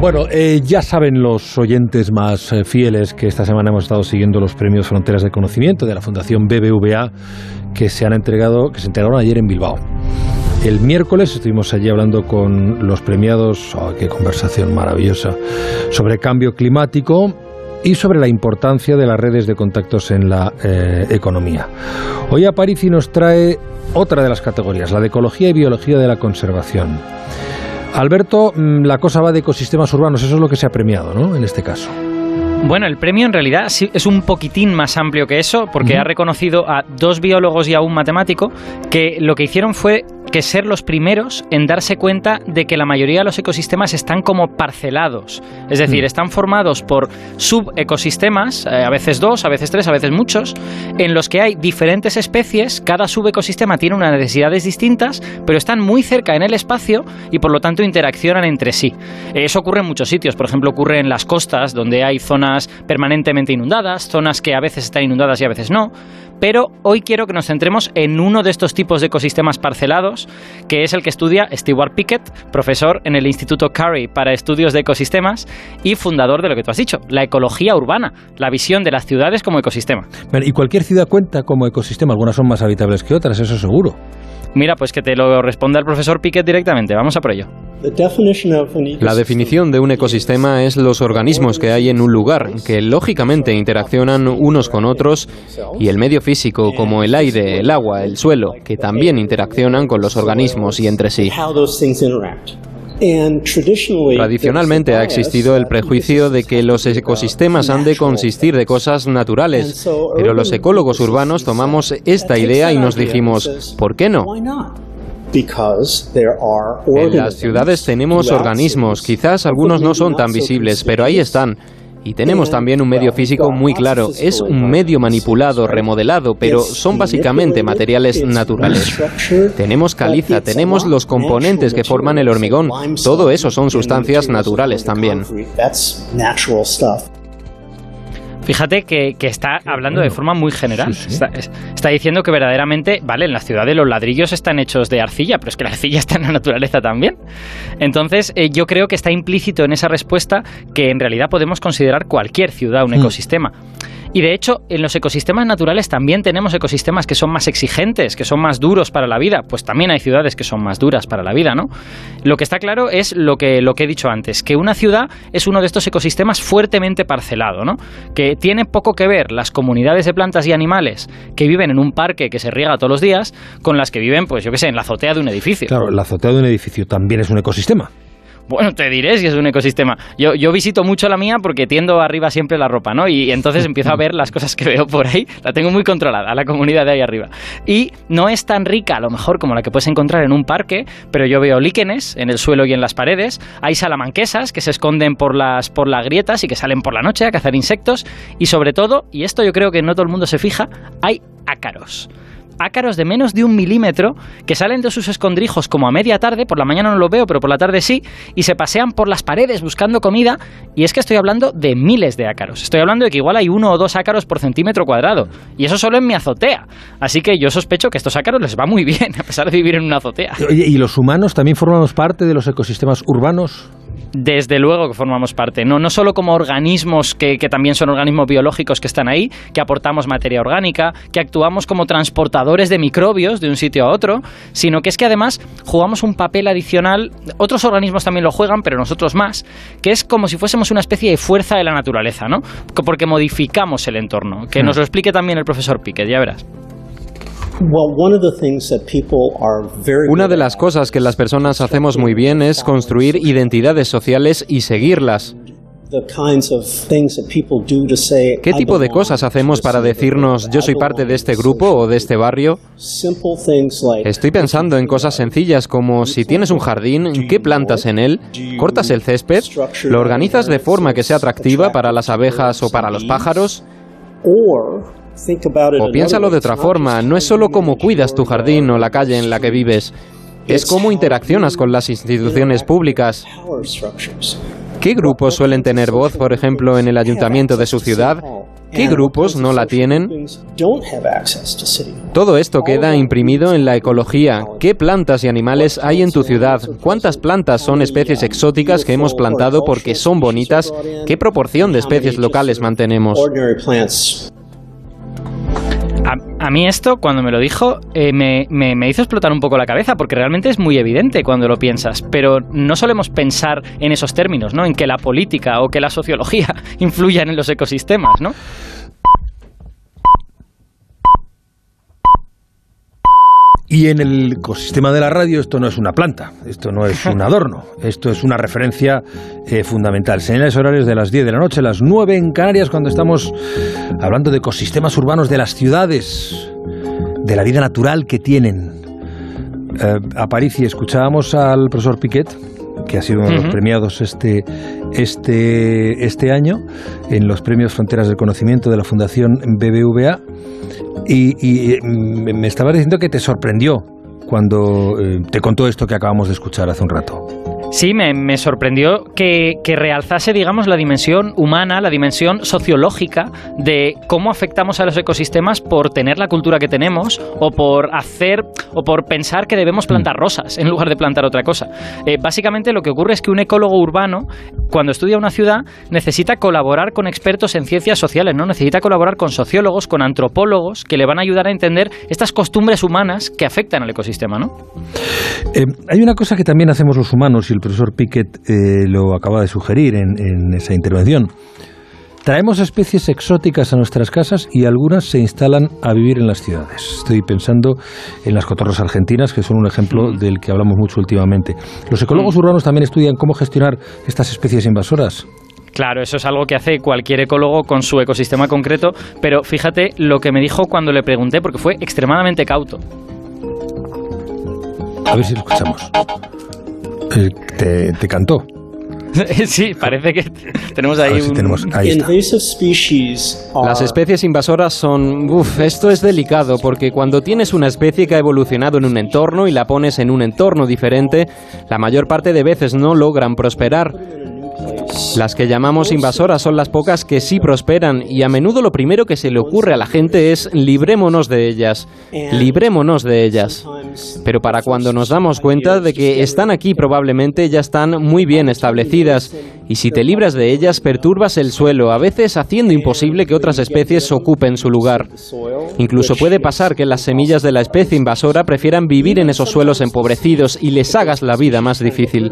Bueno, eh, ya saben los oyentes más eh, fieles que esta semana hemos estado siguiendo los premios Fronteras de Conocimiento de la Fundación BBVA que se han entregado, que se entregaron ayer en Bilbao. El miércoles estuvimos allí hablando con los premiados, oh, qué conversación maravillosa, sobre cambio climático y sobre la importancia de las redes de contactos en la eh, economía. Hoy Aparici nos trae otra de las categorías, la de ecología y biología de la conservación. Alberto, mm, la cosa va de ecosistemas urbanos, eso es lo que se ha premiado, ¿no? En este caso. Bueno, el premio en realidad es un poquitín más amplio que eso, porque ha reconocido a dos biólogos y a un matemático que lo que hicieron fue que ser los primeros en darse cuenta de que la mayoría de los ecosistemas están como parcelados. Es decir, mm. están formados por subecosistemas, eh, a veces dos, a veces tres, a veces muchos, en los que hay diferentes especies, cada subecosistema tiene unas necesidades distintas, pero están muy cerca en el espacio y por lo tanto interaccionan entre sí. Eso ocurre en muchos sitios, por ejemplo, ocurre en las costas, donde hay zonas permanentemente inundadas, zonas que a veces están inundadas y a veces no pero hoy quiero que nos centremos en uno de estos tipos de ecosistemas parcelados, que es el que estudia Stewart Pickett, profesor en el Instituto Curry para Estudios de Ecosistemas y fundador de lo que tú has dicho, la ecología urbana, la visión de las ciudades como ecosistema. Y cualquier ciudad cuenta como ecosistema, algunas son más habitables que otras, eso seguro. Mira, pues que te lo responda el profesor Pickett directamente, vamos a por ello. La definición de un ecosistema es los organismos que hay en un lugar, que lógicamente interaccionan unos con otros, y el medio físico como el aire, el agua, el suelo, que también interaccionan con los organismos y entre sí. Tradicionalmente ha existido el prejuicio de que los ecosistemas han de consistir de cosas naturales, pero los ecólogos urbanos tomamos esta idea y nos dijimos, ¿por qué no? En las ciudades tenemos organismos, quizás algunos no son tan visibles, pero ahí están. Y tenemos también un medio físico muy claro. Es un medio manipulado, remodelado, pero son básicamente materiales naturales. Tenemos caliza, tenemos los componentes que forman el hormigón. Todo eso son sustancias naturales también. Fíjate que, está hablando de forma muy general. Está, diciendo que verdaderamente, vale, en la ciudad de los ladrillos están hechos de arcilla, pero es que la arcilla está en la naturaleza también. Entonces, eh, yo creo que está implícito en esa respuesta que en realidad podemos considerar cualquier ciudad un hmm. ecosistema. Y de hecho, en los ecosistemas naturales también tenemos ecosistemas que son más exigentes, que son más duros para la vida. Pues también hay ciudades que son más duras para la vida, ¿no? Lo que está claro es lo que, lo que he dicho antes, que una ciudad es uno de estos ecosistemas fuertemente parcelado, ¿no? Que tiene poco que ver las comunidades de plantas y animales que viven en un parque que se riega todos los días con las que viven, pues yo qué sé, en la azotea de un edificio. Claro, la azotea de un edificio también es un ecosistema. Bueno, te diré si es un ecosistema. Yo, yo visito mucho la mía porque tiendo arriba siempre la ropa, ¿no? Y, entonces empiezo a ver las cosas que veo por ahí. La tengo muy controlada, la comunidad de ahí arriba. Y no es tan rica, a lo mejor, como la que puedes encontrar en un parque, pero yo veo líquenes en el suelo y en las paredes. Hay salamanquesas que se esconden por las, por las grietas y que salen por la noche a cazar insectos. Y sobre todo, y esto yo creo que no todo el mundo se fija, hay ácaros ácaros de menos de un milímetro que salen de sus escondrijos como a media tarde, por la mañana no lo veo, pero por la tarde sí, y se pasean por las paredes buscando comida, y es que estoy hablando de miles de ácaros. Estoy hablando de que igual hay uno o dos ácaros por centímetro cuadrado, y eso solo en mi azotea. Así que yo sospecho que a estos ácaros les va muy bien, a pesar de vivir en una azotea. ¿y los humanos también formamos parte de los ecosistemas urbanos? Desde luego que formamos parte, no, no solo como organismos que, que, también son organismos biológicos que están ahí, que aportamos materia orgánica, que actuamos como transportadores de microbios de un sitio a otro, sino que es que además jugamos un papel adicional, otros organismos también lo juegan, pero nosotros más, que es como si fuésemos una especie de fuerza de la naturaleza, ¿no? Porque modificamos el entorno. Que nos lo explique también el profesor Piquet, ya verás. Una de las cosas que las personas hacemos muy bien es construir identidades sociales y seguirlas. ¿Qué tipo de cosas hacemos para decirnos yo soy parte de este grupo o de este barrio? Estoy pensando en cosas sencillas como si tienes un jardín, ¿qué plantas en él? ¿Cortas el césped? ¿Lo organizas de forma que sea atractiva para las abejas o para los pájaros? O piénsalo de otra forma, no es solo cómo cuidas tu jardín o la calle en la que vives, es cómo interaccionas con las instituciones públicas. ¿Qué grupos suelen tener voz, por ejemplo, en el ayuntamiento de su ciudad? ¿Qué grupos no la tienen? Todo esto queda imprimido en la ecología. ¿Qué plantas y animales hay en tu ciudad? ¿Cuántas plantas son especies exóticas que hemos plantado porque son bonitas? ¿Qué proporción de especies locales mantenemos? A, mí esto, cuando me lo dijo, eh, me, me, hizo explotar un poco la cabeza, porque realmente es muy evidente cuando lo piensas, pero no solemos pensar en esos términos, ¿no? En que la política o que la sociología influyan en los ecosistemas, ¿no? Y en el ecosistema de la radio esto no es una planta, esto no es un adorno, esto es una referencia eh, fundamental. Señales horarios de las 10 de la noche, las 9 en Canarias, cuando estamos hablando de ecosistemas urbanos de las ciudades, de la vida natural que tienen. Eh, a París y escuchábamos al profesor Piquet, que ha sido uno de los premiados este, este, este año en los premios Fronteras del Conocimiento de la Fundación BBVA y, me estaba diciendo que te sorprendió cuando eh, te contó esto que acabamos de escuchar hace un rato. Sí, me, sorprendió que, realzase, digamos, la dimensión humana, la dimensión sociológica de cómo afectamos a los ecosistemas por tener la cultura que tenemos o por hacer o por pensar que debemos plantar mm. rosas en lugar de plantar otra cosa. Eh, básicamente lo que ocurre es que un ecólogo urbano, cuando estudia una ciudad, necesita colaborar con expertos en ciencias sociales, ¿no? Necesita colaborar con sociólogos, con antropólogos que le van a ayudar a entender estas costumbres humanas que afectan al ecosistema, ¿no? Eh, hay una cosa que también hacemos los humanos y el profesor Pickett eh, lo acaba de sugerir en, esa intervención. Traemos especies exóticas a nuestras casas y algunas se instalan a vivir en las ciudades. Estoy pensando en las cotorras argentinas, que son un ejemplo del que hablamos mucho últimamente. Los ecólogos mm. urbanos también estudian cómo gestionar estas especies invasoras. Claro, eso es algo que hace cualquier ecólogo con su ecosistema concreto, pero fíjate lo que me dijo cuando le pregunté, porque fue extremadamente cauto. A ver si lo escuchamos. te, cantó. Sí, parece que tenemos ahí, Las especies invasoras son... Uf, esto es delicado porque cuando tienes una especie que ha evolucionado en un entorno y la pones en un entorno diferente, la mayor parte de veces no logran prosperar. Las que llamamos invasoras son las pocas que sí prosperan y a menudo lo primero que se le ocurre a la gente es librémonos de ellas, librémonos de ellas. Pero para cuando nos damos cuenta de que están aquí probablemente ya están muy bien establecidas y si te libras de ellas perturbas el suelo, a veces haciendo imposible que otras especies ocupen su lugar. Incluso puede pasar que las semillas de la especie invasora prefieran vivir en esos suelos empobrecidos y les hagas la vida más difícil.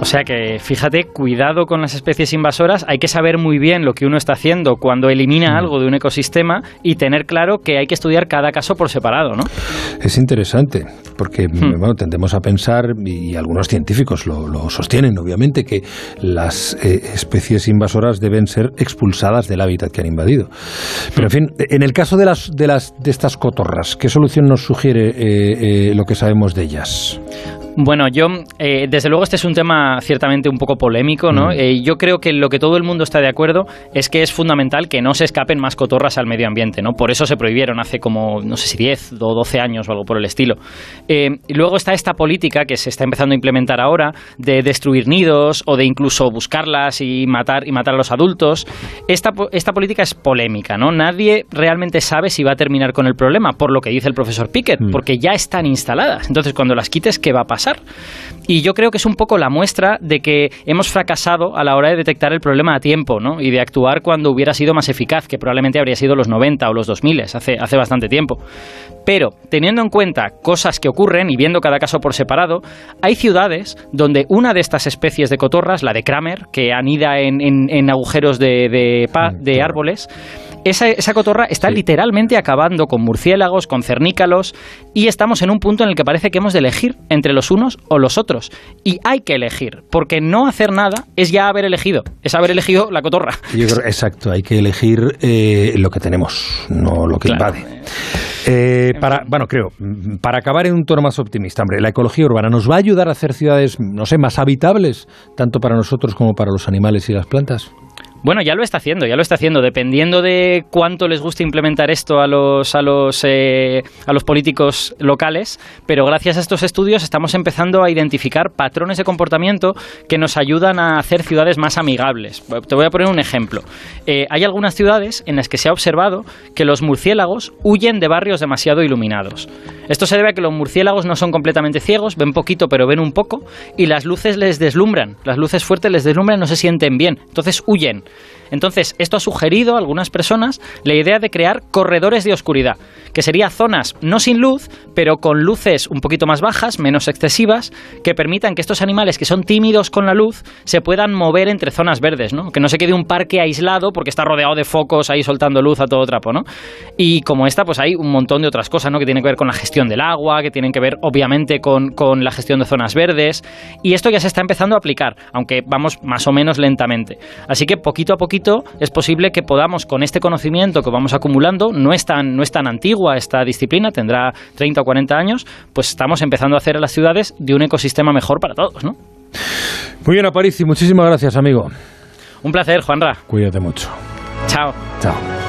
O sea que fíjate, cuidado con las especies invasoras, hay que saber muy bien lo que uno está haciendo cuando elimina mm. algo de un ecosistema y tener claro que hay que estudiar cada caso por separado, ¿no? Es interesante, porque hmm. bueno, tendemos a pensar, y algunos científicos lo, sostienen, obviamente, que las eh, especies invasoras deben ser expulsadas del hábitat que han invadido. Pero en fin, en el caso de las de las de estas cotorras, ¿qué solución nos sugiere eh, eh, lo que sabemos de ellas? Bueno, yo, eh, desde luego, este es un tema ciertamente un poco polémico, ¿no? Mm. Eh, yo creo que lo que todo el mundo está de acuerdo es que es fundamental que no se escapen más cotorras al medio ambiente, ¿no? Por eso se prohibieron hace como, no sé si 10 o 12 años o algo por el estilo. Eh, y luego está esta política que se está empezando a implementar ahora de destruir nidos o de incluso buscarlas y matar, y matar a los adultos. Esta, esta política es polémica, ¿no? Nadie realmente sabe si va a terminar con el problema, por lo que dice el profesor Pickett, mm. porque ya están instaladas. Entonces, cuando las quites, ¿qué va a pasar? Y yo creo que es un poco la muestra de que hemos fracasado a la hora de detectar el problema a tiempo ¿no? y de actuar cuando hubiera sido más eficaz, que probablemente habría sido los 90 o los 2000, hace, hace bastante tiempo. Pero, teniendo en cuenta cosas que ocurren y viendo cada caso por separado, hay ciudades donde una de estas especies de cotorras, la de Kramer, que anida en, en, agujeros de, de, mm, de árboles, esa, cotorra está literalmente acabando con murciélagos, con cernícalos, y estamos en un punto en el que parece que hemos de elegir entre los unos o los otros. Y hay que elegir, porque no hacer nada es ya haber elegido, es haber elegido la cotorra. Yo creo, exacto, hay que elegir eh, lo que tenemos, no lo que invade. Eh, para, bueno, creo, para acabar en un tono más optimista, hombre, la ecología urbana nos va a ayudar a hacer ciudades, no sé, más habitables, tanto para nosotros como para los animales y las plantas. Bueno, ya lo está haciendo, ya lo está haciendo. Dependiendo de cuánto les guste implementar esto a los, a los, eh, a los políticos locales, pero gracias a estos estudios estamos empezando a identificar patrones de comportamiento que nos ayudan a hacer ciudades más amigables. Te voy a poner un ejemplo. Eh, hay algunas ciudades en las que se ha observado que los murciélagos huyen de barrios demasiado iluminados. Esto se debe a que los murciélagos no son completamente ciegos, ven poquito pero ven un poco, y las luces les deslumbran, las luces fuertes les deslumbran no se sienten bien, entonces huyen. Entonces, esto ha sugerido a algunas personas la idea de crear corredores de oscuridad, que serían zonas no sin luz, pero con luces un poquito más bajas, menos excesivas, que permitan que estos animales que son tímidos con la luz se puedan mover entre zonas verdes, ¿no? Que no se quede un parque aislado porque está rodeado de focos ahí soltando luz a todo trapo, ¿no? Y como esta, pues hay un montón de otras cosas, ¿no? Que tienen que ver con la gestión del agua, que tienen que ver, obviamente, con, con la gestión de zonas verdes. Y esto ya se está empezando a aplicar, aunque vamos más o menos lentamente. Así que poquito a poquito es posible que podamos, con este conocimiento que vamos acumulando, no es tan, no es tan antigua esta disciplina, tendrá 30 o 40 años, pues estamos empezando a hacer a las ciudades de un ecosistema mejor para todos, ¿no? Muy bien, y muchísimas gracias, amigo. Un placer, Juanra. Cuídate mucho. Chao. Chao.